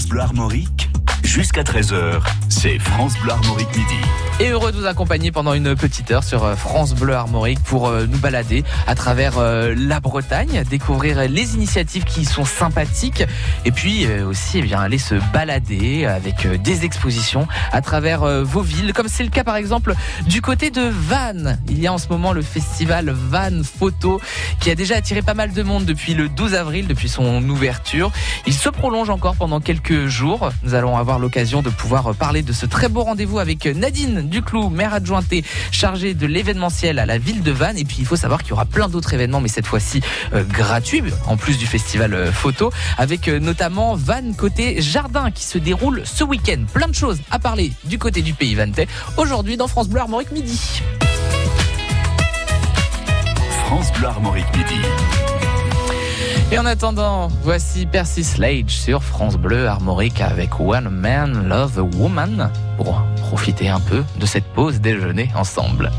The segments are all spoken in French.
France jusqu'à 13h. C'est France Bleu Armorique midi. Et heureux de vous accompagner pendant une petite heure sur euh, France Bleu Armorique pour euh, nous balader à travers euh, la Bretagne, découvrir les initiatives qui sont sympathiques et puis aussi eh bien aller se balader avec des expositions à travers vos villes comme c'est le cas par exemple du côté de Vannes. Il y a en ce moment le festival Vannes Photo qui a déjà attiré pas mal de monde depuis le 12 avril depuis son ouverture. Il se prolonge encore pendant quelques jours. Nous allons avoir l'occasion de pouvoir parler de ce très beau rendez-vous avec Nadine Duclou, maire adjointée chargée de l'événementiel à la ville de Vannes. Et puis il faut savoir qu'il y aura plein d'autres événements, mais cette fois-ci euh, gratuits, en plus du festival euh, photo, avec euh, notamment Vannes côté jardin qui se déroule ce week-end. Plein de choses à parler du côté du pays vannetais aujourd'hui dans France Bleu Armorique Midi. France Bleu Armorique Midi. Et en attendant, voici Percy Slade sur France Bleu Armorique avec One Man Love a Woman pour profiter un peu de cette pause déjeuner ensemble.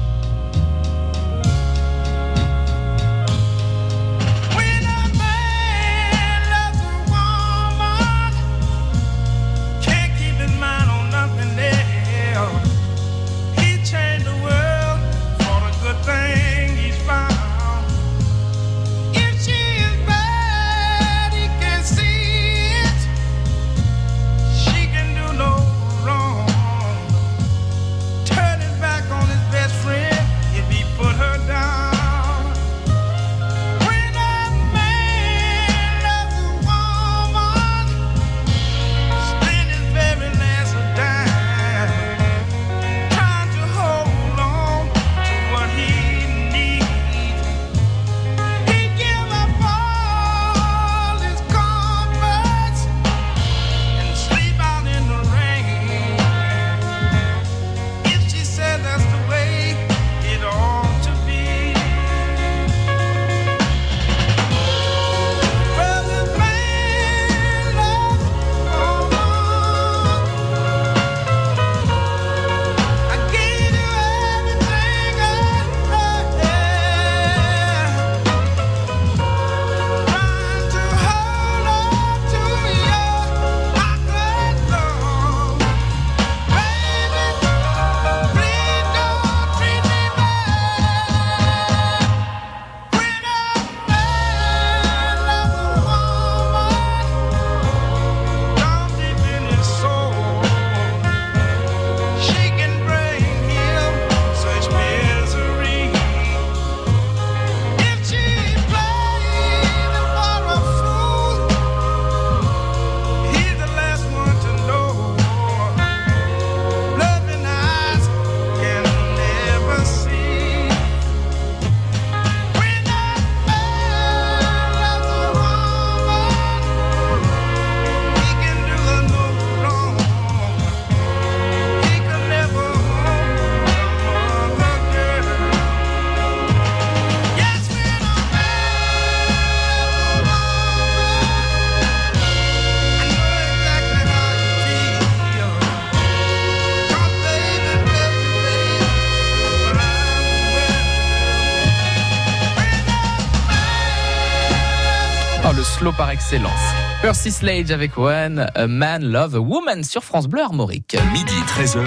Par excellence. Percy Slade avec One, A Man Love a Woman sur France Bleu Armorique. Midi 13h.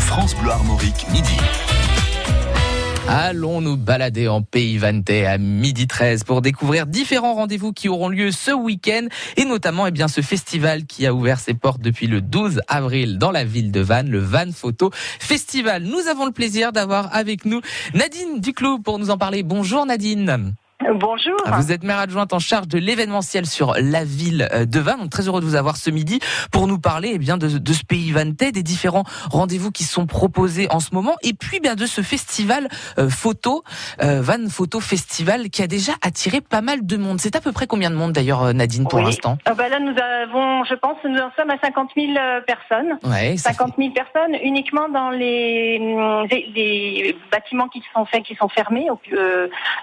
France Bleu Armorique, midi. Allons nous balader en Pays Vantais à midi 13 pour découvrir différents rendez-vous qui auront lieu ce week-end et notamment eh bien, ce festival qui a ouvert ses portes depuis le 12 avril dans la ville de Vannes, le Vannes Photo Festival. Nous avons le plaisir d'avoir avec nous Nadine Duclos pour nous en parler. Bonjour Nadine. Bonjour. Vous êtes maire adjointe en charge de l'événementiel sur la ville euh, de Vannes. Donc très heureux de vous avoir ce midi pour nous parler eh bien de, de, ce pays vantais, des différents rendez-vous qui sont proposés en ce moment, et puis bien de ce festival euh, photo, euh, Vannes Photo Festival, qui a déjà attiré pas mal de monde. C'est à peu près combien de monde d'ailleurs, euh, Nadine, pour l'instant? Ah bah Là, nous avons, je pense, nous en sommes à 50 000 personnes. Ouais, 50 000 personnes uniquement dans les, les, les, bâtiments qui sont faits, qui sont fermés,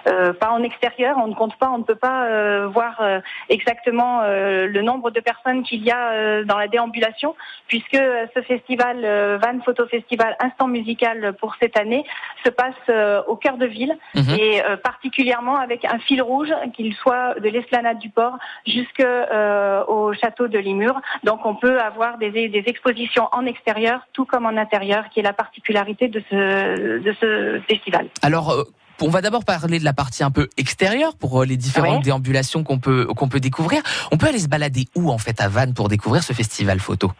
pas en extérieur extérieur. On ne compte pas, on ne peut pas euh, voir euh, exactement euh, le nombre de personnes qu'il y a dans la déambulation, puisque ce festival Van Photo Festival Instant Musical pour cette année se passe au cœur de ville Mhm. et particulièrement avec un fil rouge, qu'il soit de l'esplanade du port jusqu'au château de Limur. Donc on peut avoir des, des expositions en extérieur tout comme en intérieur, qui est la particularité de ce, de ce festival. Alors, on va d'abord parler de la partie un peu extérieure pour euh, les différentes Ouais. déambulations qu'on peut qu'on peut découvrir. On peut aller se balader où en fait à Vannes pour découvrir ce festival photo?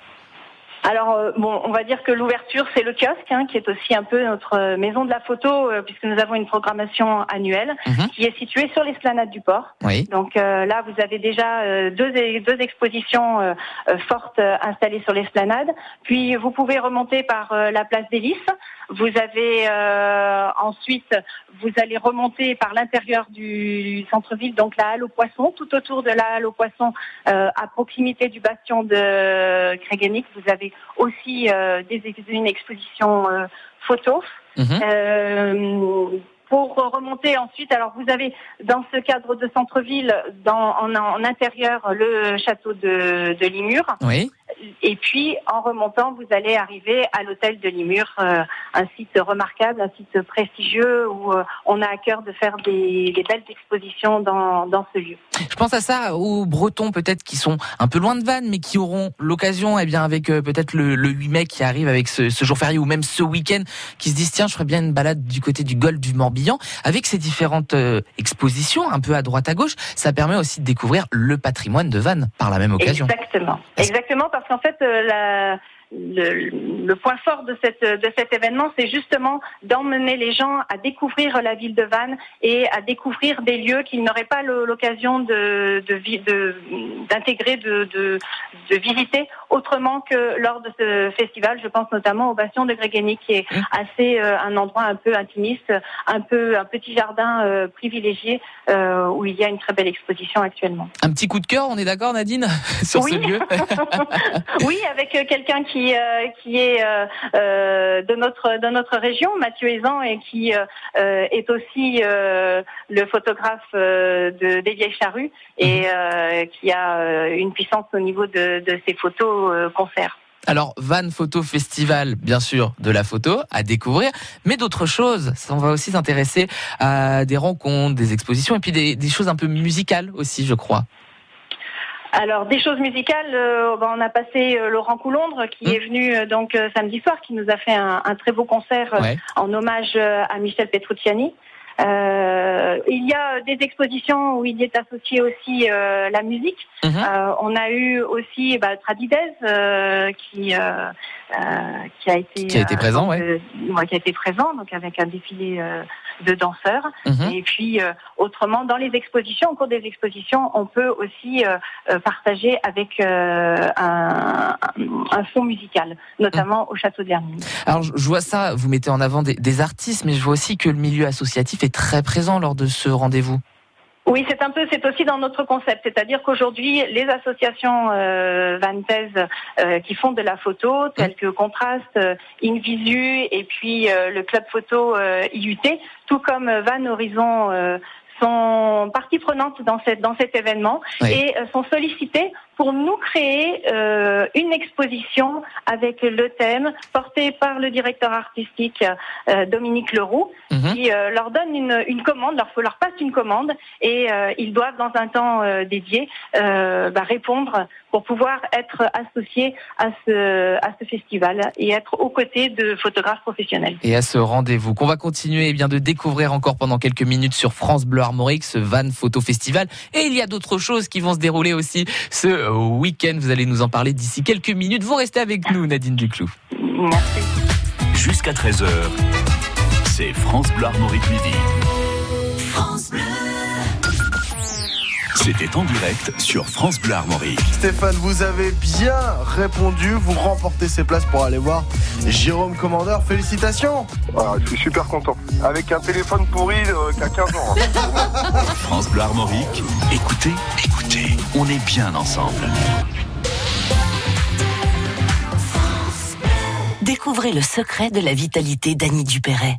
Alors euh, bon, on va dire que l'ouverture c'est le kiosque, hein, qui est aussi un peu notre euh, maison de la photo, euh, puisque nous avons une programmation annuelle Mhm. qui est située sur l'esplanade du port. Oui. Donc euh, là, vous avez déjà euh, deux, deux expositions fortes installées sur l'esplanade. Puis vous pouvez remonter par la place des Lys. Vous avez euh, ensuite, vous allez remonter par l'intérieur du centre-ville, donc la halle aux poissons. Tout autour de la halle aux poissons, euh, à proximité du bastion de Créguenic, vous avez aussi euh, des, une exposition euh, photo. Mhm. Euh, pour remonter ensuite, alors vous avez dans ce cadre de centre-ville, en, en intérieur, le château de, de Limur. Oui. Et puis, en remontant, vous allez arriver à l'hôtel de Limur, euh, un site remarquable, un site prestigieux où euh, on a à cœur de faire des, des belles expositions dans, dans ce lieu. Je pense à ça aux Bretons peut-être qui sont un peu loin de Vannes, mais qui auront l'occasion, eh bien avec euh, peut-être le, le 8 mai qui arrive avec ce, ce jour férié ou même ce week-end, qui se disent tiens, je ferais bien une balade du côté du golfe du Morbihan. Avec ces différentes expositions, un peu à droite à gauche, ça permet aussi de découvrir le patrimoine de Vannes par la même occasion. Exactement. Exactement, parce qu'en fait, euh, la- le, le point fort de, cette, de cet événement, c'est justement d'emmener les gens à découvrir la ville de Vannes et à découvrir des lieux qu'ils n'auraient pas l'occasion de, d'intégrer, de, de, de visiter autrement que lors de ce festival. Je pense notamment au bastion de Grégénie, qui est Mmh. assez euh, un endroit un peu intimiste, un peu un petit jardin euh, privilégié euh, où il y a une très belle exposition actuellement. Un petit coup de cœur, on est d'accord Nadine sur Oui. ce lieu oui, avec quelqu'un qui euh, qui est euh, euh, de notre de notre région, Mathieu Aizan, et qui est aussi le photographe de des vieilles charrues et euh, qui a une puissance au niveau de, de ses photos concerts. Alors, Van Photo Festival, bien sûr, de la photo à découvrir, mais d'autres choses. On va aussi s'intéresser à des rencontres, des expositions et puis des, des choses un peu musicales aussi, je crois. Alors des choses musicales, euh, ben, on a passé euh, Laurent Coulondre qui Mhm. est venu euh, donc euh, samedi soir, qui nous a fait un, un très beau concert euh, Ouais. en hommage euh, à Michel Petrucciani. Euh, il y a des expositions où il est associé aussi euh, la musique. On a eu aussi bah, euh, qui qui a été Qui a été euh, présent, donc, ouais. euh, ouais, qui a été présent donc avec un défilé euh, de danseurs. Mhm. Et puis euh, autrement, dans les expositions, au cours des expositions, on peut aussi euh, euh, partager avec euh, un, un fond musical, notamment au château d'Hermine. Alors, je je vois ça, vous mettez en avant des, des artistes, mais je vois aussi que le milieu associatif est très présent lors de ce rendez-vous. Oui, c'est un peu, c'est aussi dans notre concept, c'est-à-dire qu'aujourd'hui, les associations euh, euh, qui font de la photo, telles que Contraste, euh, Invisu et puis euh, le club photo euh, IUT, tout comme Van Horizon. euh, sont partie prenante dans, cette, dans cet événement Oui. et euh, sont sollicitées pour nous créer euh, une exposition avec le thème porté par le directeur artistique euh, Dominique Leroux Mhm. qui euh, leur donne une, une commande, leur, leur passe une commande et ils doivent dans un temps dédié bah, répondre pour pouvoir être associés à ce, à ce festival et être aux côtés de photographes professionnels. Et à ce rendez-vous qu'on va continuer eh bien de découvrir encore pendant quelques minutes sur France Bleu Armorique, ce Van Photo Festival. Et il y a d'autres choses qui vont se dérouler aussi ce week-end. Vous allez nous en parler d'ici quelques minutes. Vous restez avec nous, Nadine Duclou. Merci. Jusqu'à 13h, c'est France Bleu Armorique Midi. C'était en direct sur France Bleu Armorique. Stéphane, vous avez bien répondu. Vous remportez ces places pour aller voir Jérôme Commandeur. Félicitations. Voilà, je suis super content. Avec un téléphone pourri euh, qui a 15 ans. hein. France Bleu Armorique, écoutez, écoutez, on est bien ensemble. Découvrez le secret de la vitalité d'Annie Dupéret.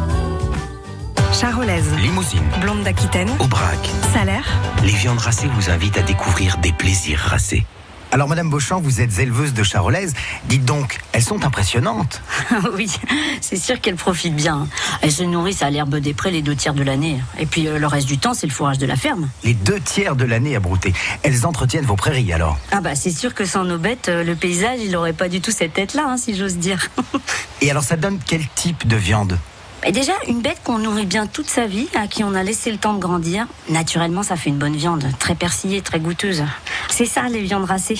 Charolaise, Limousine, blonde d'Aquitaine, Aubrac. salaire. Les viandes racées vous invitent à découvrir des plaisirs racés. Alors, Madame Beauchamp, vous êtes éleveuse de charolaises. Dites donc, elles sont impressionnantes. oui, c'est sûr qu'elles profitent bien. Elles se nourrissent à l'herbe des prés les deux tiers de l'année. Et puis euh, le reste du temps, c'est le fourrage de la ferme. Les deux tiers de l'année à brouter. Elles entretiennent vos prairies alors. Ah bah c'est sûr que sans nos bêtes, euh, le paysage, il aurait pas du tout cette tête-là, hein, si j'ose dire. Et alors, ça donne quel type de viande? Et déjà, une bête qu'on nourrit bien toute sa vie, à qui on a laissé le temps de grandir, naturellement, ça fait une bonne viande, très persillée, très goûteuse. C'est ça, les viandes racées.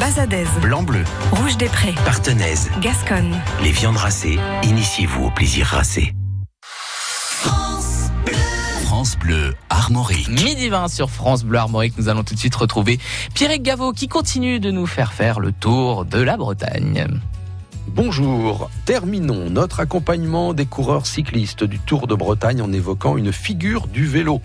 Bazadaise, Blanc-bleu, rouge des prés, partenaise. Gasconne. Les viandes racées, initiez-vous au plaisir racé. France Bleu Armorique. Midi 20 sur France Bleu Armorique, nous allons tout de suite retrouver Pierrick Gaveau qui continue de nous faire faire le tour de la Bretagne. Bonjour, terminons notre accompagnement des coureurs cyclistes du Tour de Bretagne en évoquant une figure du vélo.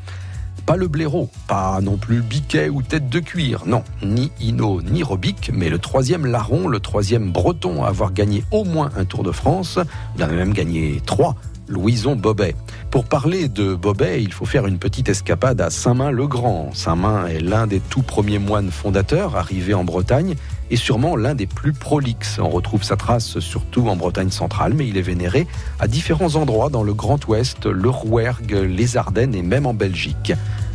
Pas le blaireau, pas non plus biquet ou tête de cuir, non, ni Hino ni Robic, mais le troisième larron, le troisième breton à avoir gagné au moins un Tour de France, il en même gagné trois, Louison Bobet. Pour parler de Bobet, il faut faire une petite escapade à Saint-Main-le-Grand. Saint-Main est l'un des tout premiers moines fondateurs arrivés en Bretagne et sûrement l'un des plus prolixes. On retrouve sa trace surtout en Bretagne centrale, mais il est vénéré à différents endroits dans le Grand Ouest, le Rouergue, les Ardennes et même en Belgique.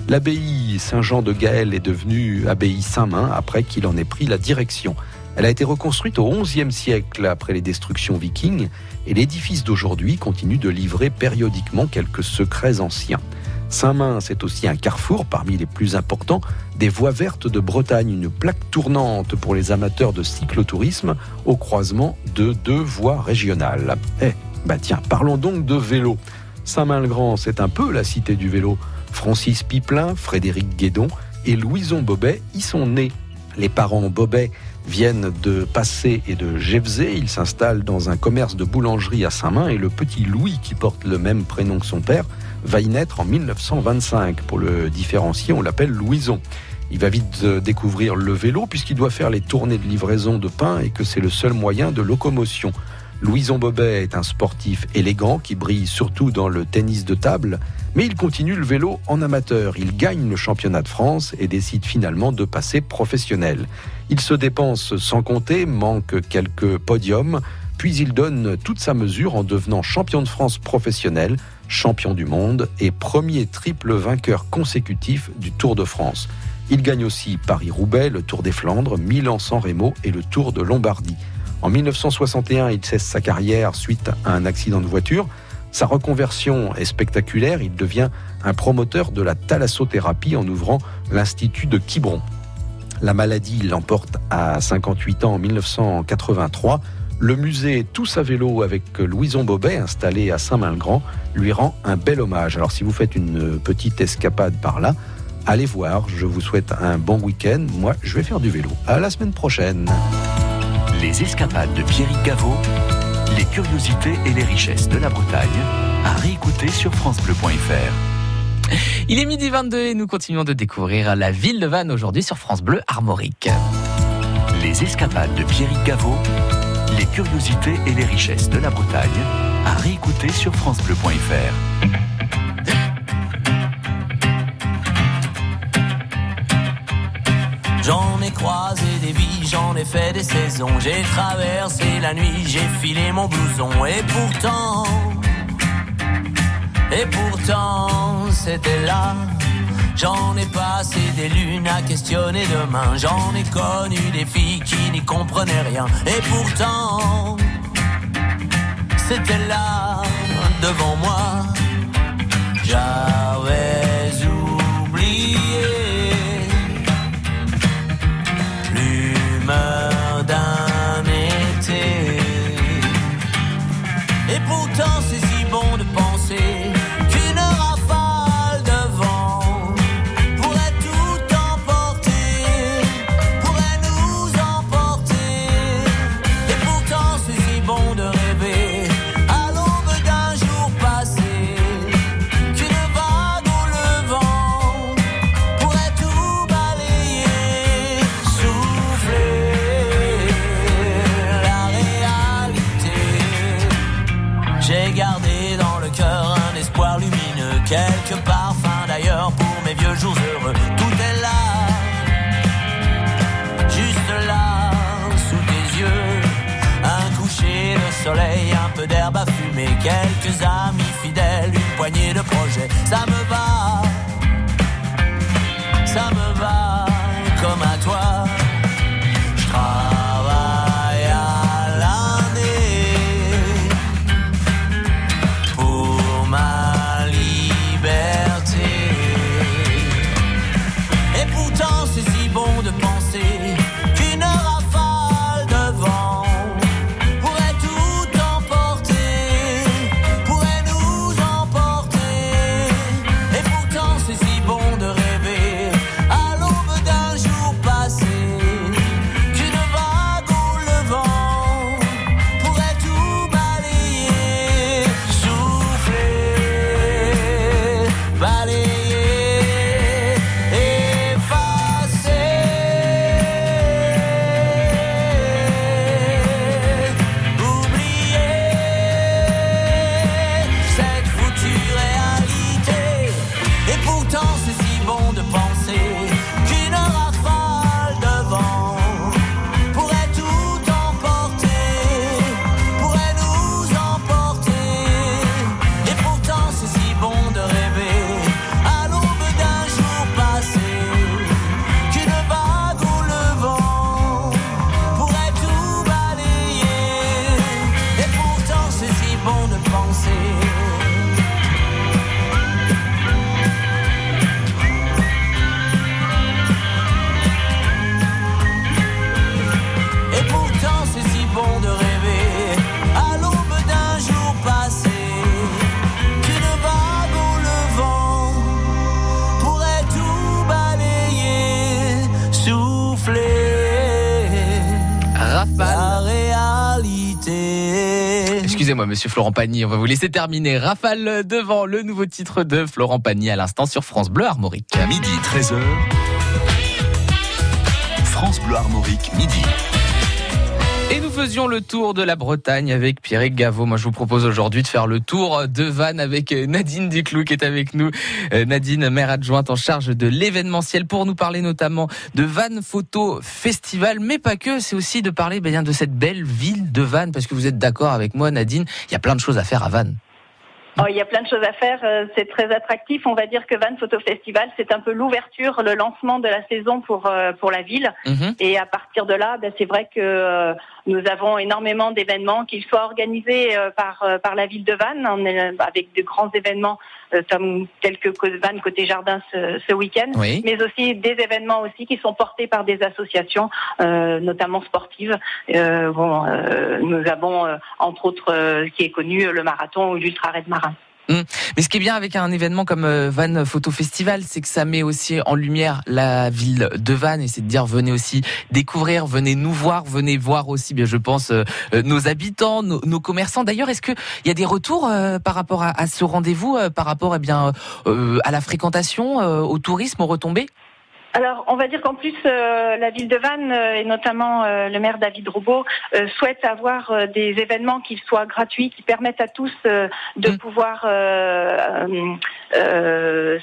L'abbaye Saint-Jean de Gaël est devenue abbaye Saint-Main après qu'il en ait pris la direction. Elle a été reconstruite au XIe siècle après les destructions vikings et l'édifice d'aujourd'hui continue de livrer périodiquement quelques secrets anciens. Saint-Main, c'est aussi un carrefour parmi les plus importants des voies vertes de Bretagne, une plaque tournante pour les amateurs de cyclotourisme au croisement de deux voies régionales. Eh, bah tiens, parlons donc de vélo. Saint-Main-le-Grand, c'est un peu la cité du vélo. Francis Piplin, Frédéric Guédon et Louison Bobet y sont nés. Les parents Bobet viennent de Passé et de Gévesé. Ils s'installent dans un commerce de boulangerie à Saint-Main et le petit Louis, qui porte le même prénom que son père, va y naître en 1925. Pour le différencier, on l'appelle Louison. Il va vite euh, découvrir le vélo puisqu'il doit faire les tournées de livraison de pain et que c'est le seul moyen de locomotion. Louison Bobet est un sportif élégant qui brille surtout dans le tennis de table, mais il continue le vélo en amateur. Il gagne le championnat de France et décide finalement de passer professionnel. Il se dépense sans compter, manque quelques podiums, puis il donne toute sa mesure en devenant champion de France professionnel, champion du monde et premier triple vainqueur consécutif du Tour de France. Il gagne aussi Paris-Roubaix, le Tour des Flandres, Milan-San Remo et le Tour de Lombardie. En 1961, il cesse sa carrière suite à un accident de voiture. Sa reconversion est spectaculaire. Il devient un promoteur de la thalassothérapie en ouvrant l'Institut de Quiberon. La maladie l'emporte à 58 ans en 1983. Le musée Tous à vélo avec Louison Bobet, installé à Saint-Main-le-Grand, lui rend un bel hommage. Alors si vous faites une petite escapade par là, allez voir. Je vous souhaite un bon week-end. Moi, je vais faire du vélo. À la semaine prochaine. Les escapades de Pierrick Gaveau, les curiosités et les richesses de la Bretagne, à réécouter sur FranceBleu.fr. Il est midi 22 et nous continuons de découvrir la ville de Vannes aujourd'hui sur France Bleu Armorique. Les escapades de Pierrick Gaveau, les curiosités et les richesses de la Bretagne, à réécouter sur FranceBleu.fr. J'en ai croisé des vies, j'en ai fait des saisons. J'ai traversé la nuit, j'ai filé mon blouson. Et pourtant, et pourtant, c'était là. J'en ai passé des lunes à questionner demain. J'en ai connu des filles qui n'y comprenaient rien. Et pourtant, c'était là, devant moi. Monsieur Florent Pagny, on va vous laisser terminer. Rafale devant le nouveau titre de Florent Pagny à l'instant sur France Bleu Armorique. Midi 13h. France Bleu Armorique, midi. Et nous faisions le tour de la Bretagne avec Pierrick Gaveau. Moi, je vous propose aujourd'hui de faire le tour de Vannes avec Nadine Duclou qui est avec nous. Euh, Nadine, maire adjointe en charge de l'événementiel pour nous parler notamment de Vannes Photo Festival, mais pas que. C'est aussi de parler ben, de cette belle ville de Vannes parce que vous êtes d'accord avec moi, Nadine. Il y a plein de choses à faire à Vannes. Oh, il y a plein de choses à faire, euh, c'est très attractif. On va dire que Vannes Photo Festival, c'est un peu l'ouverture, le lancement de la saison pour euh, pour la ville. Mhm. Et à partir de là, ben, c'est vrai que euh, nous avons énormément d'événements, qu'ils soient organisés euh, par euh, par la ville de Vannes, euh, avec de grands événements comme quelques Vannes côté jardin ce, ce week-end, Oui. mais aussi des événements aussi qui sont portés par des associations, euh, notamment sportives. Euh, bon, euh, nous avons entre autres euh, qui est connu le marathon ou l'ultra raid marin. Hum. Mais ce qui est bien avec un événement comme euh, Vannes Photo Festival, c'est que ça met aussi en lumière la ville de Vannes et c'est de dire venez aussi découvrir, venez nous voir, venez voir aussi, bien je pense, euh, euh, nos habitants, nos, commerçants. D'ailleurs, est-ce qu'il y a des retours par rapport à, ce rendez-vous, par rapport eh bien à la fréquentation, au tourisme, aux retombées? Alors, on va dire qu'en plus, euh, la ville de Vannes euh, et notamment euh, le maire David Roubaud euh, souhaite avoir euh, des événements qui soient gratuits, qui permettent à tous euh, de Mm. pouvoir euh, euh, euh,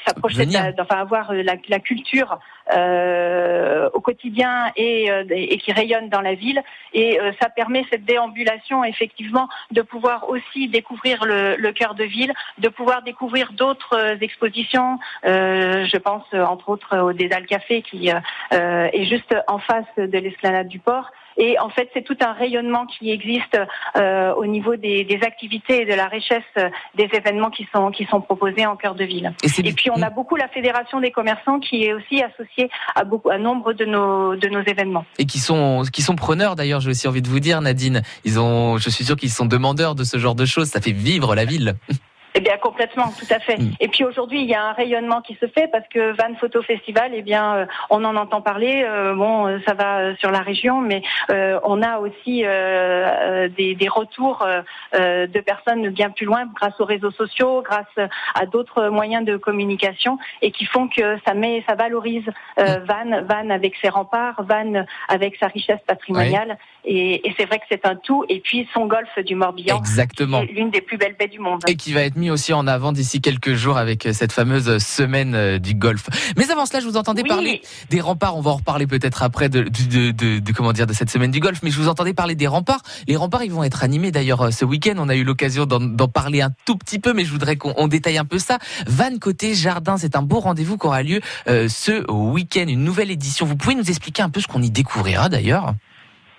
s'approcher, de Venir. la- enfin avoir la, la culture euh, au quotidien et, euh, et qui rayonne dans la ville. Et euh, ça permet cette déambulation, effectivement, de pouvoir aussi découvrir le, le cœur de ville, de pouvoir découvrir d'autres euh, expositions. Euh, je pense euh, entre autres au Dédale Café qui euh, euh, est juste en face de l'esplanade du port. Et en fait, c'est tout un rayonnement qui existe euh, au niveau des, des activités et de la richesse euh, des événements qui sont qui sont proposés en cœur de ville. Et, puis on a beaucoup la fédération des commerçants qui est aussi associée à beaucoup à nombre de nos de nos événements. et qui sont qui sont preneurs d'ailleurs. J'ai aussi envie de vous dire, Nadine, ils ont, je suis sûr qu'ils sont demandeurs de ce genre de choses. Ça fait vivre la ville. Eh bien complètement, tout à fait. Mm. Et puis aujourd'hui, il y a un rayonnement qui se fait parce que Van Photo Festival, eh bien, euh, on en entend parler. euh, bon, euh, ça va sur la région, mais euh, on a aussi euh, des, des retours de personnes bien plus loin grâce aux réseaux sociaux, grâce à d'autres moyens de communication et qui font que ça met, ça valorise Van, Van avec ses remparts, Van avec sa richesse patrimoniale Et, et c'est vrai que c'est un tout. Et puis son golfe du Morbihan, Exactement. qui est l'une des plus belles baies du monde. Et qui va être mis aussi en avant d'ici quelques jours avec euh, cette fameuse semaine euh, du golf. Mais avant cela, je vous entendais Oui. parler des remparts. On va en reparler peut-être après de, de, de, de- comment dire de cette semaine du golf. Mais je vous entendais parler des remparts. Les remparts, ils vont être animés d'ailleurs euh, ce week-end. On a eu l'occasion d'en parler un tout petit peu, mais je voudrais qu'on on détaille un peu ça. Van côté jardin, c'est un beau rendez-vous qui aura lieu euh, ce week-end, une nouvelle édition. Vous pouvez nous expliquer un peu ce qu'on y découvrira d'ailleurs?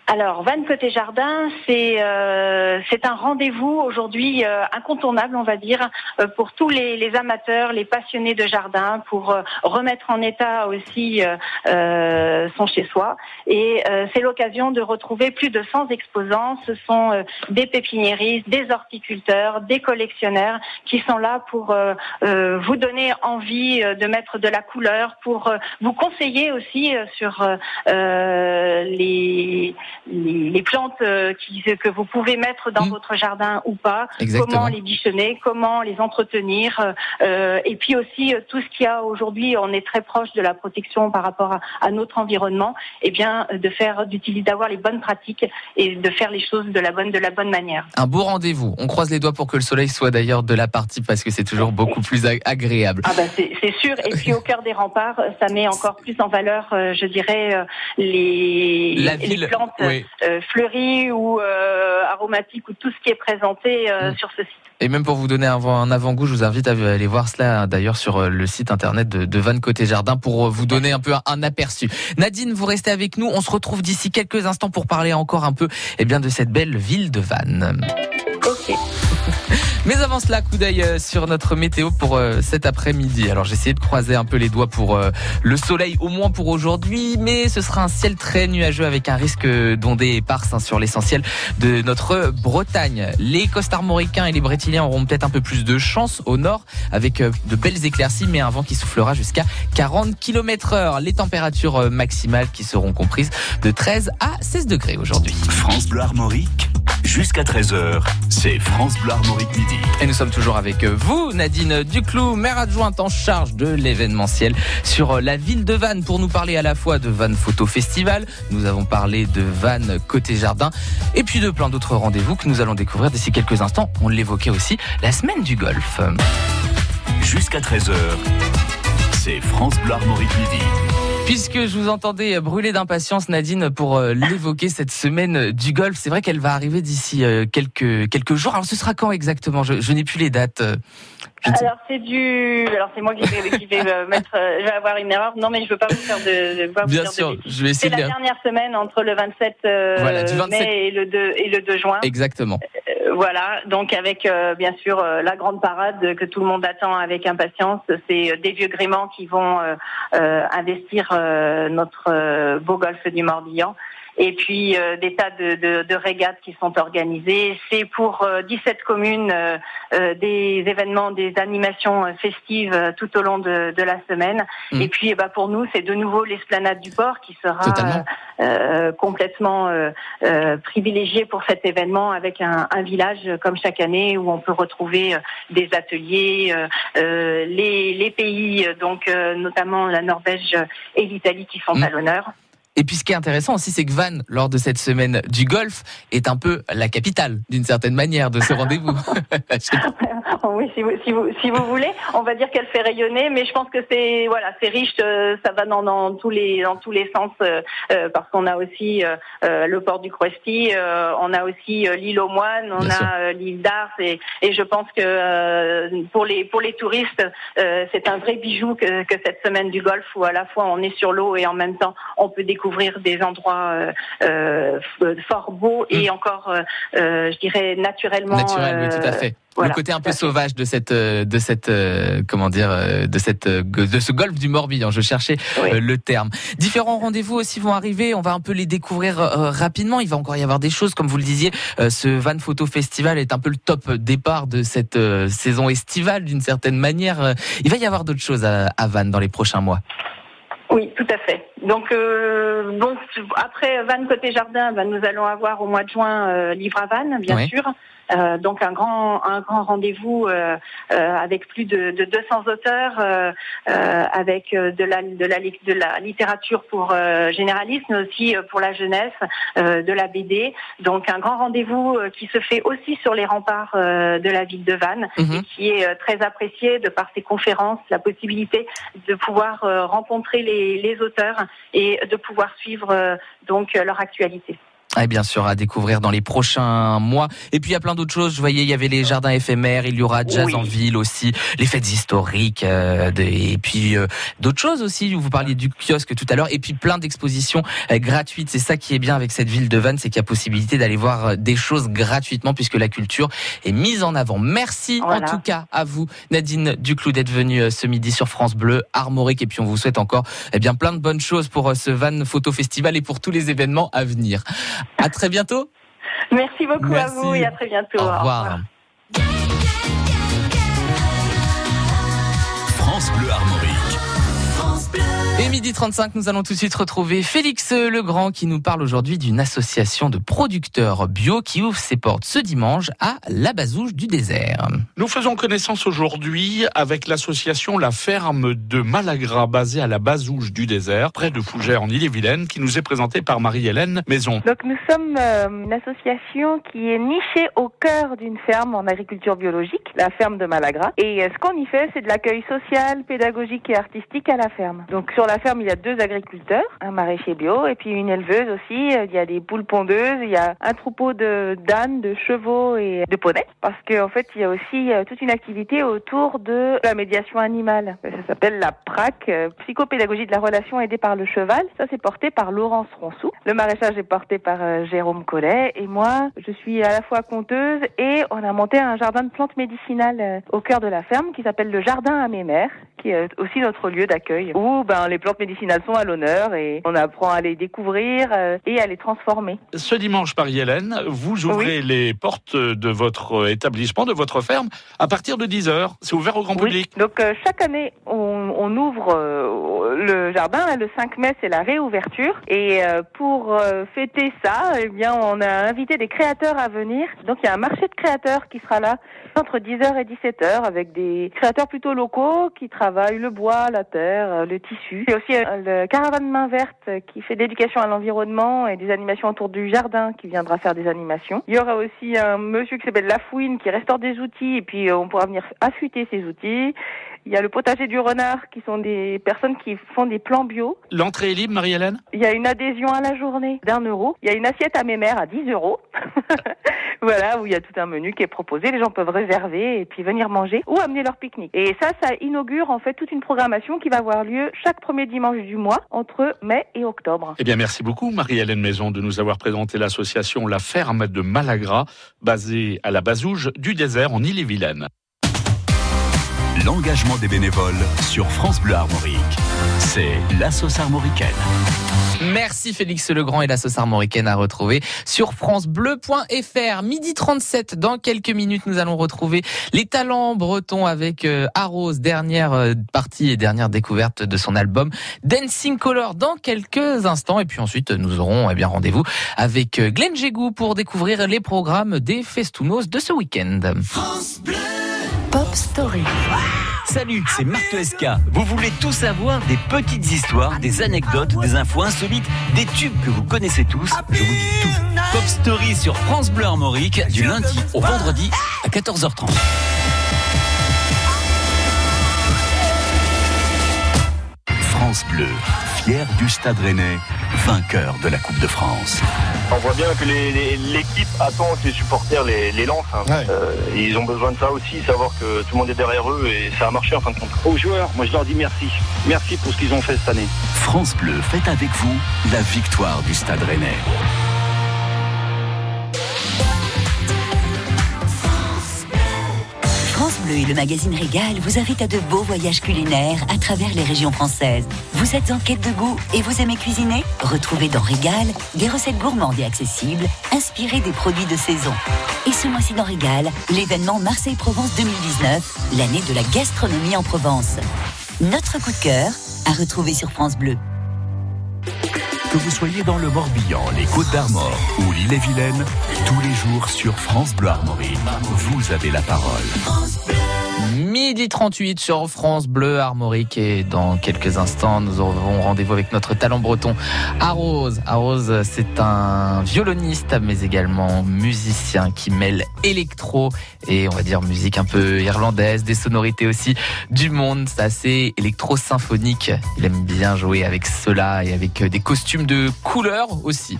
Alors, Van Côté Jardin, c'est euh, c'est un rendez-vous aujourd'hui euh, incontournable, on va dire, euh, pour tous les, les amateurs, les passionnés de jardin, pour euh, remettre en état aussi euh, son chez-soi. Et c'est l'occasion de retrouver plus de 100 exposants. Ce sont des pépiniéristes, des horticulteurs, des collectionneurs qui sont là pour vous donner envie de mettre de la couleur, pour vous conseiller aussi sur les, les, les plantes euh, qui, que vous pouvez mettre dans votre jardin ou pas, Exactement. comment les bichonner, comment les entretenir, euh, euh, et puis aussi euh, tout ce qu'il y a aujourd'hui, on est très proche de la protection par rapport à, à notre environnement, et bien euh, de faire, d'utiliser, d'avoir les bonnes pratiques et de faire les choses de la bonne, de la bonne manière. Un beau rendez-vous. On croise les doigts pour que le soleil soit d'ailleurs de la partie parce que c'est toujours beaucoup plus ag- agréable. Ah ben c'est sûr. Et puis au cœur des remparts, ça met encore plus en valeur, euh, je dirais, euh, les, La les ville, plantes oui. euh, fleuries ou euh, aromatiques ou tout ce qui est présenté euh, sur ce site. Et même pour vous donner un, avant-goût, je vous invite à aller voir cela d'ailleurs sur euh, le site internet de, de Van Côté Jardin pour euh, vous donner un peu un, un aperçu. Nadine, vous restez avec nous. On se retrouve d'ici quelques instants pour parler encore un peu eh bien, de cette belle ville de Vannes. Ok. Mais avant cela, coup d'œil euh, sur notre météo pour euh, cet après-midi. Alors j'ai essayé de croiser un peu les doigts pour euh, le soleil, au moins pour aujourd'hui, mais ce sera un ciel très nuageux avec un risque d'ondées éparses hein, sur l'essentiel de notre Bretagne. Les costarmoricains et les brétiliens auront peut-être un peu plus de chance au nord avec de belles éclaircies, mais un vent qui soufflera jusqu'à 40 km heure. Les températures maximales qui seront comprises de 13 à 16 degrés aujourd'hui. France Bleu Armorique, jusqu'à 13h, c'est France Bleu Armorique midi. Et nous sommes toujours avec vous, Nadine Duclou, maire adjointe en charge de l'événementiel sur la ville de Vannes pour nous parler à la fois de Vannes Photo Festival, nous avons parlé de Vannes Côté Jardin et puis de plein d'autres rendez-vous que nous allons découvrir d'ici quelques instants. On l'évoquait aussi, la semaine du golf. Jusqu'à 13h, c'est France Bleu Armorique midi. Puisque je vous entendais brûler d'impatience, Nadine, pour euh, l'évoquer cette semaine du golf, c'est vrai qu'elle va arriver d'ici euh, quelques quelques jours. Alors ce sera quand exactement? Je, je n'ai plus les dates. euh, Alors c'est du, alors c'est moi qui vais, qui vais mettre, je vais avoir une erreur. Non mais je veux pas vous faire de, Bien de sûr, bêtises. je vais essayer C'est de la dernière semaine entre le 27, euh, Voilà, du 27. mai et le 2 et le 2 juin. Exactement. Voilà, donc avec euh, bien sûr euh, la grande parade que tout le monde attend avec impatience, c'est euh, des vieux gréments qui vont investir notre beau golfe du Morbihan. Et puis euh, des tas de, de, de régates qui sont organisées. C'est pour euh, 17 communes euh, euh, des événements, des animations festives euh, tout au long de, de la semaine. Mm. Et puis eh ben, pour nous, c'est de nouveau l'esplanade du port qui sera euh, euh, complètement euh, euh, privilégié pour cet événement avec un, un village comme chaque année où on peut retrouver des ateliers, les, les pays, donc euh, notamment la Norvège et l'Italie qui sont Mm. à l'honneur. Et puis ce qui est intéressant aussi, c'est que Vannes, lors de cette semaine du golf, est un peu la capitale, d'une certaine manière, de ce rendez-vous. oui, si vous, si vous, si vous voulez, on va dire qu'elle fait rayonner, mais je pense que c'est voilà, c'est riche, euh, ça va dans, dans tous les dans tous les sens euh, euh, parce qu'on a aussi euh, le port du Croesti, euh, on a aussi l'île aux Moines, on Bien a l'île d'Ars et, et je pense que pour les pour les touristes, c'est un vrai bijou que, que cette semaine du golf où à la fois on est sur l'eau et en même temps on peut découvrir des endroits euh, euh, fort beaux et encore, euh, je dirais naturellement. Naturel, oui, tout à fait. voilà, le côté un peu sauvage de cette, de cette, euh, comment dire, de cette, de ce golfe du Morbihan. Je cherchais le terme. Différents rendez-vous aussi vont arriver. On va un peu les découvrir euh, rapidement. Il va encore y avoir des choses, comme vous le disiez. euh, ce Van Photo Festival est un peu le top départ de cette saison estivale, d'une certaine manière. Il va y avoir d'autres choses à, à Vannes dans les prochains mois. Oui, tout à fait. Donc, euh, bon, après Vannes côté jardin, ben, nous allons avoir au mois de juin euh, Livre à Vannes, bien Oui. sûr. Euh, donc un grand un grand rendez-vous euh, euh, avec plus de, de 200 auteurs, euh, euh, avec de la de la li- de la littérature pour euh, généralistes, mais aussi pour la jeunesse, euh, de la BD. Donc un grand rendez-vous euh, qui se fait aussi sur les remparts euh, de la ville de Vannes Mhm. et qui est euh, très apprécié de par ses conférences, la possibilité de pouvoir euh, rencontrer les, les auteurs et de pouvoir suivre euh, donc leur actualité. Et bien sûr, à découvrir dans les prochains mois. Et puis il y a plein d'autres choses. Je voyais, il y avait les jardins éphémères, il y aura jazz Oui. en ville aussi, les fêtes historiques, euh, et puis euh, d'autres choses aussi. Vous parliez du kiosque tout à l'heure, et puis plein d'expositions euh, gratuites. C'est ça qui est bien avec cette ville de Vannes, c'est qu'il y a possibilité d'aller voir euh, des choses gratuitement puisque la culture est mise en avant. Merci Voilà. en tout cas à vous, Nadine Duclou, d'être venue euh, ce midi sur France Bleu, Armorique, et puis on vous souhaite encore eh bien plein de bonnes choses pour ce Vannes Photo Festival et pour tous les événements à venir. À très bientôt. Merci beaucoup à vous et à très bientôt. Au revoir. Au revoir. France Bleu Armand. 12h35, nous allons tout de suite retrouver Félix Legrand qui nous parle aujourd'hui d'une association de producteurs bio qui ouvre ses portes ce dimanche à La Bazouge du désert. Nous faisons connaissance aujourd'hui avec l'association La Ferme de Malagra basée à La Bazouge du désert, près de Fougères en Ille-et-Vilaine, qui nous est présentée par Marie-Hélène Maison. Donc nous sommes euh, une association qui est nichée au cœur d'une ferme en agriculture biologique, la ferme de Malagra. Et euh, ce qu'on y fait, c'est de l'accueil social, pédagogique et artistique à la ferme. Donc sur la ferme, il y a deux agriculteurs, un maraîcher bio et puis une éleveuse aussi. Euh, Il y a des poules pondeuses, il y a un troupeau de d'ânes, de chevaux et de poneys. Parce qu'en fait, il y a aussi euh, toute une activité autour de la médiation animale. Ça s'appelle la PRAC, euh, psychopédagogie de la relation aidée par le cheval. Ça, c'est porté par Laurence Ronsou. Le maraîchage est porté par euh, Jérôme Collet. Et moi, je suis à la fois conteuse et on a monté un jardin de plantes médicinales euh, au cœur de la ferme qui s'appelle le jardin à mes mères qui est aussi notre lieu d'accueil où ben, les plantes médicinales sont à l'honneur et on apprend à les découvrir euh, et à les transformer. Ce dimanche, Marie-Hélène, vous ouvrez les portes de votre établissement, de votre ferme, à partir de 10h. C'est ouvert au grand public. Donc euh, chaque année, on, on ouvre euh, le jardin. Là, le 5 mai, c'est la réouverture. Et euh, pour euh, fêter ça, eh bien, on a invité des créateurs à venir. Donc il y a un marché de créateurs qui sera là entre 10h et 17h avec des créateurs plutôt locaux qui travaillent le bois, la terre, le tissu. Il y a aussi le caravane main verte qui fait de l'éducation à l'environnement et des animations autour du jardin qui viendra faire des animations. Il y aura aussi un monsieur qui s'appelle Lafouine qui restaure des outils et puis on pourra venir affûter ces outils. Il y a le potager du renard qui sont des personnes qui font des plans bio. L'entrée est libre, Marie-Hélène Il y a une adhésion à la journée d'un euro. Il y a une assiette à mes mères à 10 euros. voilà, où il y a tout un menu qui est proposé. Les gens peuvent réserver et puis venir manger ou amener leur pique-nique. Et ça, ça inaugure en fait toute une programmation qui va avoir lieu chaque premier dimanche du mois entre mai et octobre. Eh bien, merci beaucoup, Marie-Hélène Maison, de nous avoir présenté l'association La Ferme de Malagra, basée à la Bazouge du désert en Ille-et-Vilaine. L'engagement des bénévoles sur France Bleu Armorique. C'est la sauce armoricaine. Merci Félix Legrand et la sauce armoricaine à retrouver sur francebleu.fr. Midi 37, dans quelques minutes, nous allons retrouver les talents bretons avec euh, Arrose, dernière euh, partie et dernière découverte de son album Dancing Color dans quelques instants. Et puis ensuite, nous aurons eh bien rendez-vous avec euh, Glenn Jégou pour découvrir les programmes des Festounos de ce week-end. Pop Story. Salut, c'est Marc SK. Vous voulez tout savoir des petites histoires, des anecdotes, des infos insolites, des tubes que vous connaissez tous Je vous dis tout. Pop Story sur France Bleu Armorique du lundi au vendredi à 14h30. France Bleu, fier du Stade Rennais, vainqueur de la Coupe de France. On voit bien que l'équipe attend que les supporters les, les lancent. hein. Euh, ils ont besoin de ça aussi, savoir que tout le monde est derrière eux et ça a marché en fin de compte. Aux joueurs, moi je leur dis merci. Merci pour ce qu'ils ont fait cette année. France Bleu fête avec vous la victoire du Stade Rennais. Et le magazine Régal vous invitent à de beaux voyages culinaires à travers les régions françaises. Vous êtes en quête de goût et vous aimez cuisiner? Retrouvez dans Régal des recettes gourmandes et accessibles, inspirées des produits de saison. Et ce mois-ci dans Régal, l'événement Marseille-Provence 2019, l'année de la gastronomie en Provence. Notre coup de cœur à retrouver sur France Bleu. Que vous soyez dans le Morbihan, les Côtes d'Armor ou l'île-et-Vilaine, tous les jours sur France Bleu Armorique, vous avez la parole. Midi 38 sur France Bleu Armorique et dans quelques instants nous aurons rendez-vous avec notre talent breton Arose. Arose c'est un violoniste mais également musicien qui mêle électro et on va dire musique un peu irlandaise, des sonorités aussi du monde, c'est assez électro-symphonique. Il aime bien jouer avec cela et avec des costumes de couleur aussi.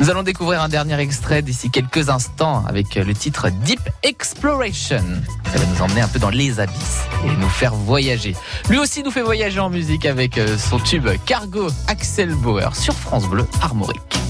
Nous allons découvrir un dernier extrait d'ici quelques instants avec le titre Deep Exploration. Ça va nous emmener un peu dans les abysses et nous faire voyager. Lui aussi nous fait voyager en musique avec euh, son tube Cargo Axel Bauer sur France Bleu Armorique.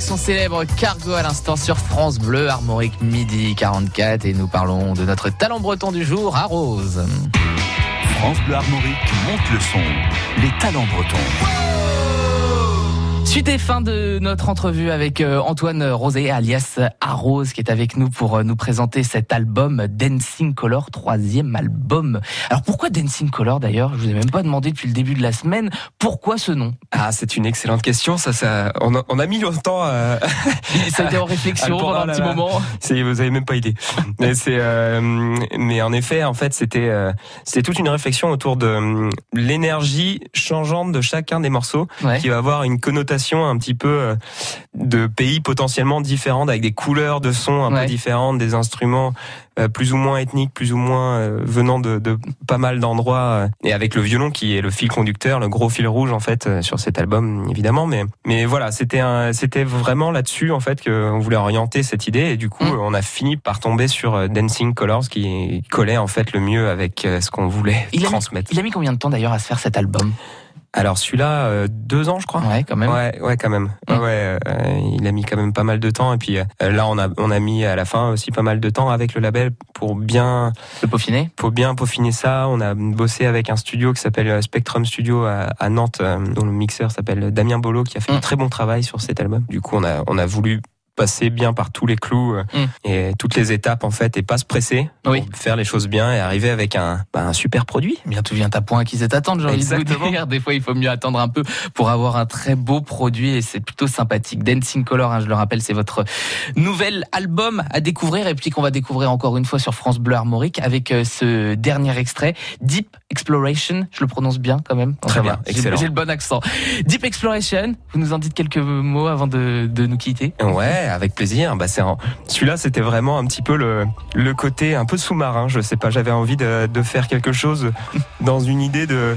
Son célèbre cargo à l'instant sur France Bleu, Armorique midi 44 et nous parlons de notre talent breton du jour à Rose. France Bleu Armorique monte le son. Les talents bretons. Suite et fin de notre entrevue avec euh, Antoine Rosé, alias Arrose, qui est avec nous pour euh, nous présenter cet album Dancing Color, troisième album. Alors pourquoi Dancing Color d'ailleurs? Je vous ai même pas demandé depuis le début de la semaine. Pourquoi ce nom? Ah, c'est une excellente question. Ça, ça, on a, on a mis longtemps. Euh, ça a été en réflexion pendant un petit moment. C'est, vous avez même pas idée. mais c'est, euh, mais en effet, en fait, c'était, euh, c'était toute une réflexion autour de euh, l'énergie changeante de chacun des morceaux, Ouais. qui va avoir une connotation un petit peu euh, de pays potentiellement différentes, avec des couleurs de son un Ouais. peu différentes, des instruments euh, plus ou moins ethniques, plus ou moins euh, venant de, de pas mal d'endroits, et avec le violon qui est le fil conducteur, le gros fil rouge en fait sur cet album évidemment. Mais mais voilà, c'était c'était vraiment là-dessus en fait qu'on voulait orienter cette idée, et du coup Mm. on a fini par tomber sur Dancing Colors qui collait en fait le mieux avec ce qu'on voulait Il a, mis, transmettre. il a mis combien de temps d'ailleurs à se faire cet album? Alors celui-là, euh, deux ans je crois. Ouais, quand même. Ouais, ouais, quand même. Ouais, Mm. ouais, euh, il a mis quand même pas mal de temps. Et puis euh, là, on a, on a mis à la fin aussi pas mal de temps avec le label pour bien Le peaufiner pour bien peaufiner ça. On a bossé avec un studio qui s'appelle Spectrum Studio à, à Nantes, dont le mixeur s'appelle Damien Bolo, qui a fait Mm. un très bon travail sur cet album. Du coup, on a, on a voulu passer bien par tous les clous euh, Mm. et toutes les étapes en fait et pas se presser pour Oui. faire les choses bien et arriver avec un, bah, un super produit. Bien tout vient à point qu'ils attendent, j'ai envie de vous dire. Des fois, il faut mieux attendre un peu pour avoir un très beau produit et c'est plutôt sympathique. Dancing Color, hein, je le rappelle, c'est votre nouvel album à découvrir et puis qu'on va découvrir encore une fois sur France Bleu Armorique avec euh, ce dernier extrait, Deep Exploration. Je le prononce bien quand même. Très bien, excellent. J'ai le bon accent. Deep Exploration, vous nous en dites quelques mots avant de, de nous quitter Ouais, avec plaisir. Bah, c'est celui-là, c'était vraiment un petit peu le, le côté un peu sous-marin. Je sais pas, j'avais envie de, de faire quelque chose dans une idée de,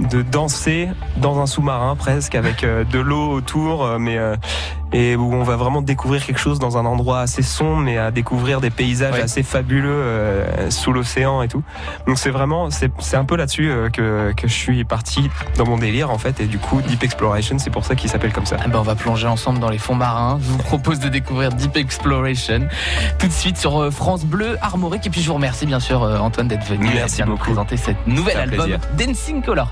de danser dans un sous-marin presque avec euh, de l'eau autour, euh, mais euh, et où on va vraiment découvrir quelque chose dans un endroit assez sombre, mais à découvrir des paysages Ouais. assez fabuleux euh, sous l'océan et tout. Donc c'est vraiment, c'est c'est un peu là-dessus euh, que, que je suis parti dans mon délire en fait, et du coup Deep Exploration, c'est pour ça qu'il s'appelle comme ça. Ah ben, on va plonger ensemble dans les fonds marins. Je vous propose de découvrir Deep Exploration tout de suite sur France Bleu Armorique. Et puis je vous remercie bien sûr Antoine d'être venu Merci et beaucoup. présenter cette nouvel C'est un album plaisir. Dancing Color.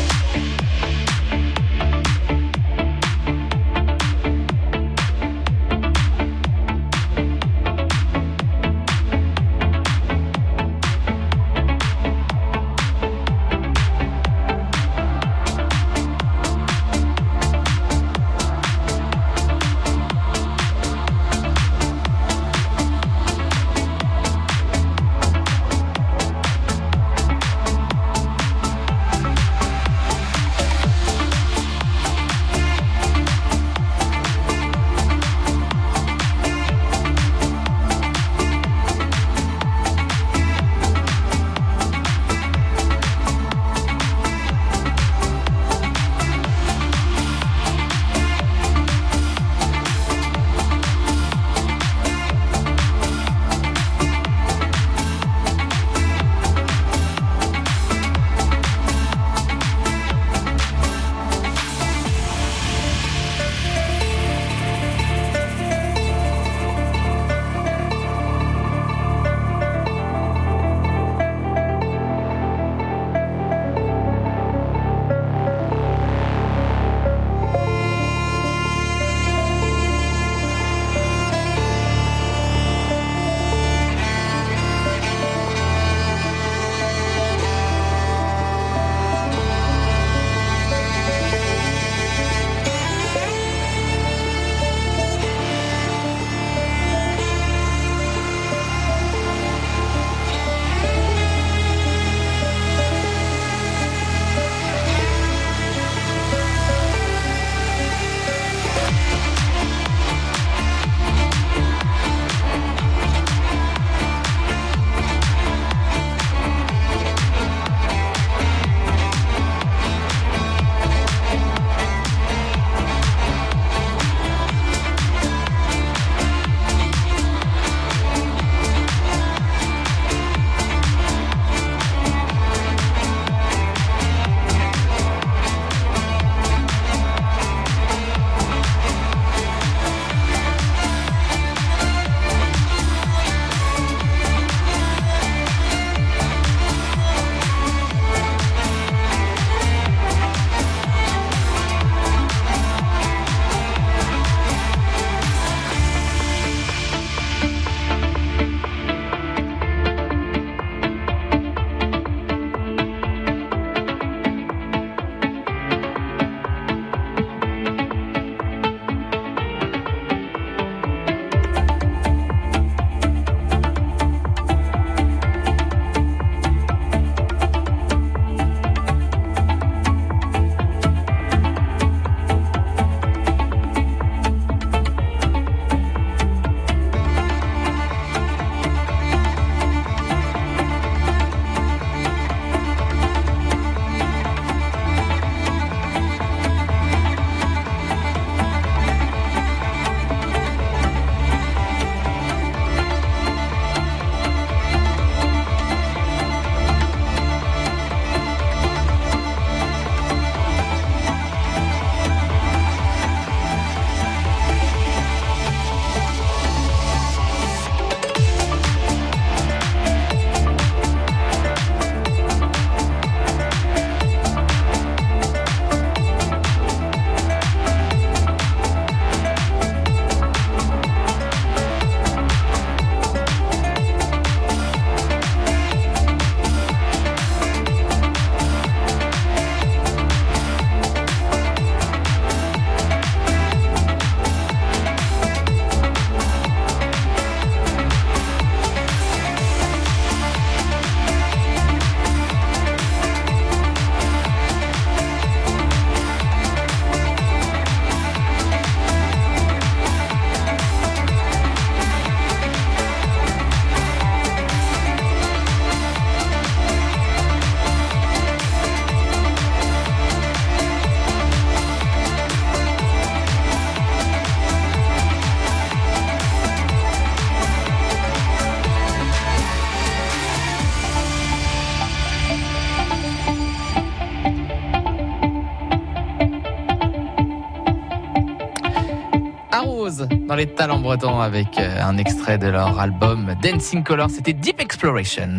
Colors dans les talents bretons avec euh, un extrait de leur album Dancing Colors. C'était Deep Exploration.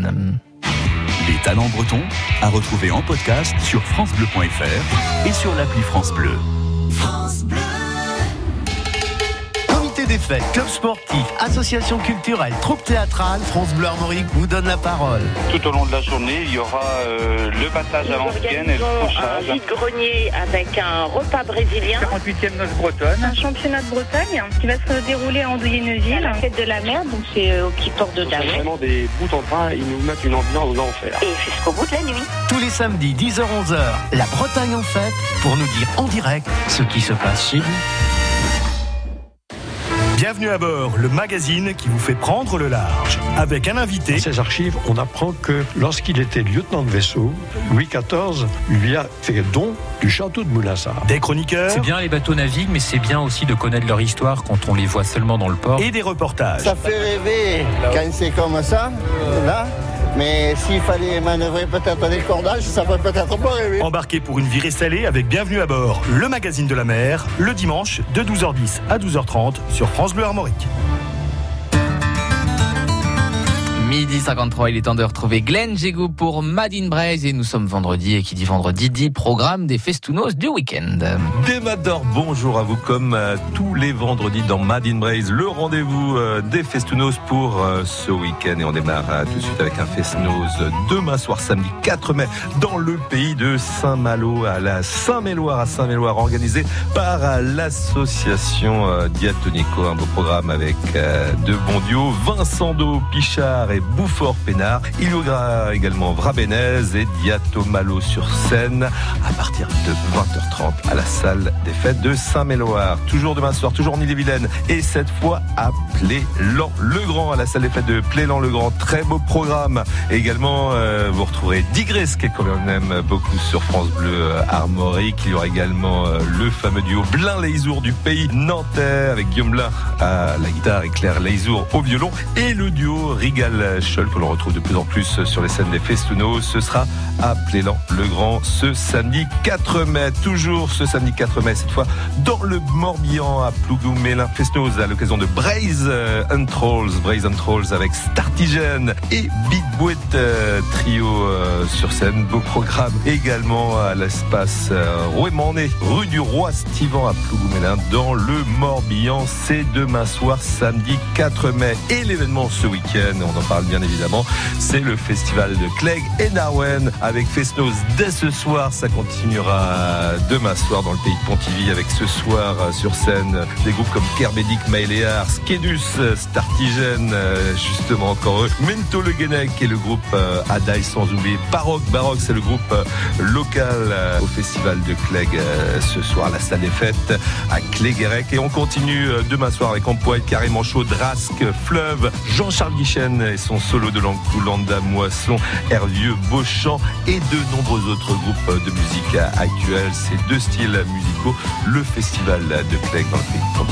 Les talents bretons à retrouver en podcast sur FranceBleu.fr et sur l'appli France Bleu. Club sportif, association culturelle, troupe théâtrale, France Bleu Armorique vous donne la parole. Tout au long de la journée, il y aura euh, le battage à l'ancienne et le un couchage. vide-grenier avec un repas brésilien. 48e noce bretonne. Un championnat de Bretagne qui va se dérouler en Douillet-Neuville. La fête de la mer, donc c'est euh, au petit port de C'est Daron. vraiment des bouts en train, ils nous mettent une ambiance d'enfer. Et jusqu'au bout de la nuit. Tous les samedis 10h-11h, la Bretagne en fête pour nous dire en direct ce qui se passe chez vous. Bienvenue à bord, le magazine qui vous fait prendre le large. Avec un invité. Dans ses archives, on apprend que lorsqu'il était lieutenant de vaisseau, Louis XIV lui a fait don du château de Moulinsart. Des chroniqueurs. C'est bien les bateaux naviguent, mais c'est bien aussi de connaître leur histoire quand on les voit seulement dans le port. Et des reportages. Ça fait rêver quand c'est comme ça, là. Mais s'il fallait manœuvrer peut-être des cordages, ça ferait peut-être pas rêver. Embarqué pour une virée salée avec Bienvenue à bord, le magazine de la mer, le dimanche de 12h10 à 12h30 sur France Bleu Armorique. Midi 53, il est temps de retrouver Glenn Jégou pour Madine Braise et nous sommes vendredi et qui dit vendredi dit programme des festounos du week-end. Des Matadors, bonjour à vous comme euh, tous les vendredis dans Mad in Braise, le rendez-vous euh, des Festounos pour euh, ce week-end. Et on démarre tout de suite avec un Festounos demain soir samedi 4 mai dans le pays de Saint-Malo à la Saint-Méloire à Saint-Méloire organisé par l'association Diatonico, un beau programme avec de bons duos. Vincent Do, Pichard et Bouffort Pénard. Il y aura également Vrabenez et Diatomalo sur scène à partir de 20h30 à la salle des fêtes de Saint-Méloire. Toujours demain soir, toujours en Ille-et-Vilaine et cette fois à Plélan-le-Grand, à la salle des fêtes de Plélan-le-Grand. Très beau programme. Également, euh, vous retrouverez Digresse, qui est quand même beaucoup sur France Bleu euh, Armorique. Il y aura également euh, le fameux duo Blin-Leisour du pays nantais avec Guillaume Blin à la guitare et Claire Leisour au violon. Et le duo Rigal-Scholl que l'on retrouve de plus en plus sur les scènes des Festounos. Ce sera à Plélan-le-Grand ce samedi 4 mai. Toujours ce samedi 4 mai, cette fois dans le Morbihan à Plougoumélin Festounos à l'occasion de euh, and Trolls. Braise and Trolls avec Startigen et Big Bouette euh, trio euh, sur scène. Beau programme également à l'espace euh, Rouet-Mandé, rue du Roi Stivan à Plougoumélin dans le Morbihan. C'est demain soir, samedi 4 mai. Et l'événement ce week-end, on en parle bien évidemment, c'est le festival de Clegg et Darwen avec Fesnos dès ce soir. Ça continuera demain soir dans le pays de Pontivy avec ce soir euh, sur scène des groupes comme Kerbedic, Maéléar, Skedus, euh, Startigen, euh, justement encore eux, Mento Le Guenec et le groupe Adaï sans oublier Baroque. Baroque, c'est le groupe local au festival de Clegg ce soir, la salle des fêtes à Cléguérec. Et on continue demain soir avec Empoil, Carrément Chaud, Drasque, Fleuve, Jean-Charles Guichen et son solo de langue Landa Moisson, Hervieux, Beauchamp et de nombreux autres groupes de musique actuelle. Ces deux styles musicaux, le festival de Clegg dans le pays de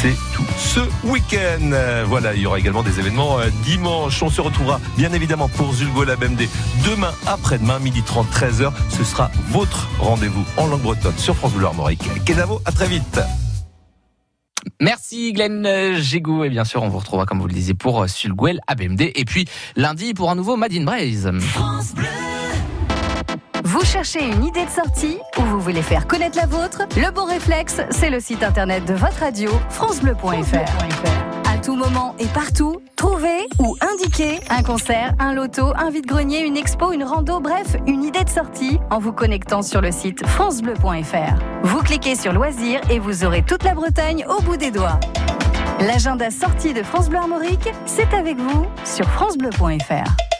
c'est tout ce week-end. Voilà, il y aura également des événements euh, dimanche. On se retrouvera bien évidemment pour Zulgo la BMD demain après-demain, midi 30, 13h. Ce sera votre rendez-vous en langue bretonne sur France Bleu Armorique. Kenavo, à très vite. Merci Glenn euh, Jégou et bien sûr on vous retrouvera comme vous le disiez pour euh, Sulguel ABMD et puis lundi pour un nouveau Madine Braise. Vous cherchez une idée de sortie ou vous voulez faire connaître la vôtre? Le bon réflexe, c'est le site internet de votre radio, francebleu.fr. À tout moment et partout, trouvez ou indiquez un concert, un loto, un vide-grenier, une expo, une rando, bref, une idée de sortie en vous connectant sur le site francebleu.fr. Vous cliquez sur loisirs et vous aurez toute la Bretagne au bout des doigts. L'agenda sortie de France Bleu Armorique, c'est avec vous sur francebleu.fr.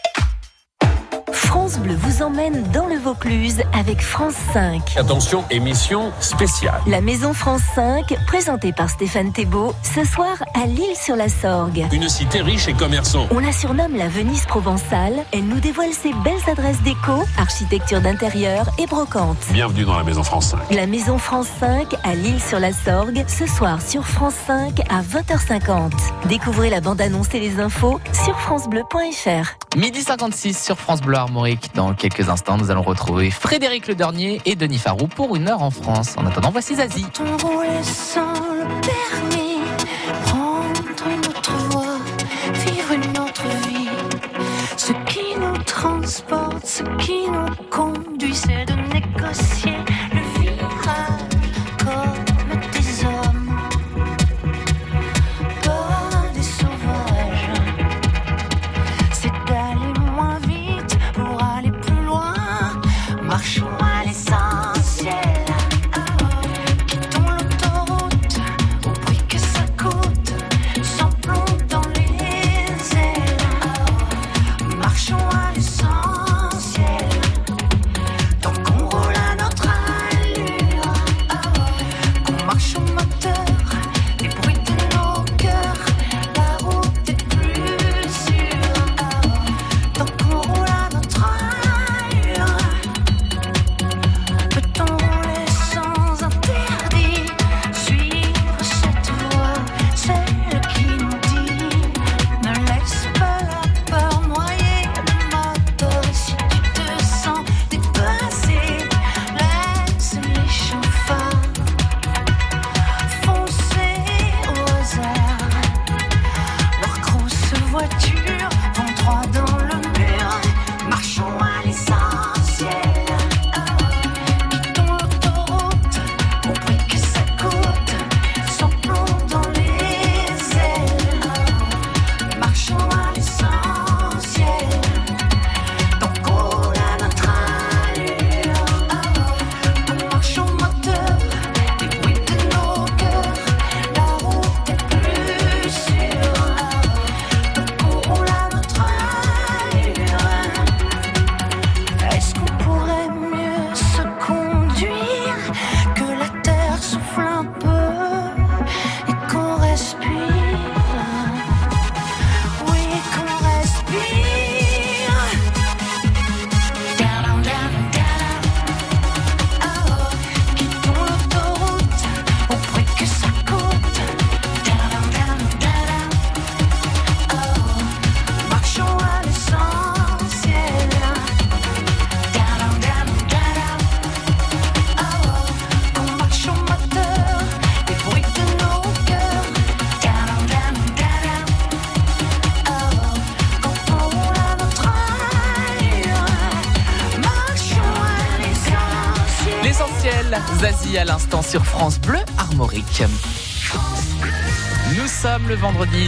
France Bleu vous emmène dans le Vaucluse avec France 5. Attention, émission spéciale. La Maison France 5, présentée par Stéphane Thébault, ce soir à Lille-sur-la-Sorgue. Une cité riche et commerçante. On la surnomme la Venise provençale. Elle nous dévoile ses belles adresses déco, architecture d'intérieur et brocante. Bienvenue dans la Maison France 5. La Maison France 5 à Lille-sur-la-Sorgue, ce soir sur France 5 à 20h50. Découvrez la bande-annonce et les infos sur francebleu.fr. Midi 56 sur France Bleu Armorique. Dans quelques instants, nous allons retrouver Frédéric Le Dernier et Denis Farou pour une heure en France. En attendant, voici Zazie. sans le prendre une autre voie, vivre une autre vie. Ce qui nous transporte, ce qui nous conduit, c'est de négocier.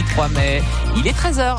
3 mai. Il est 13h.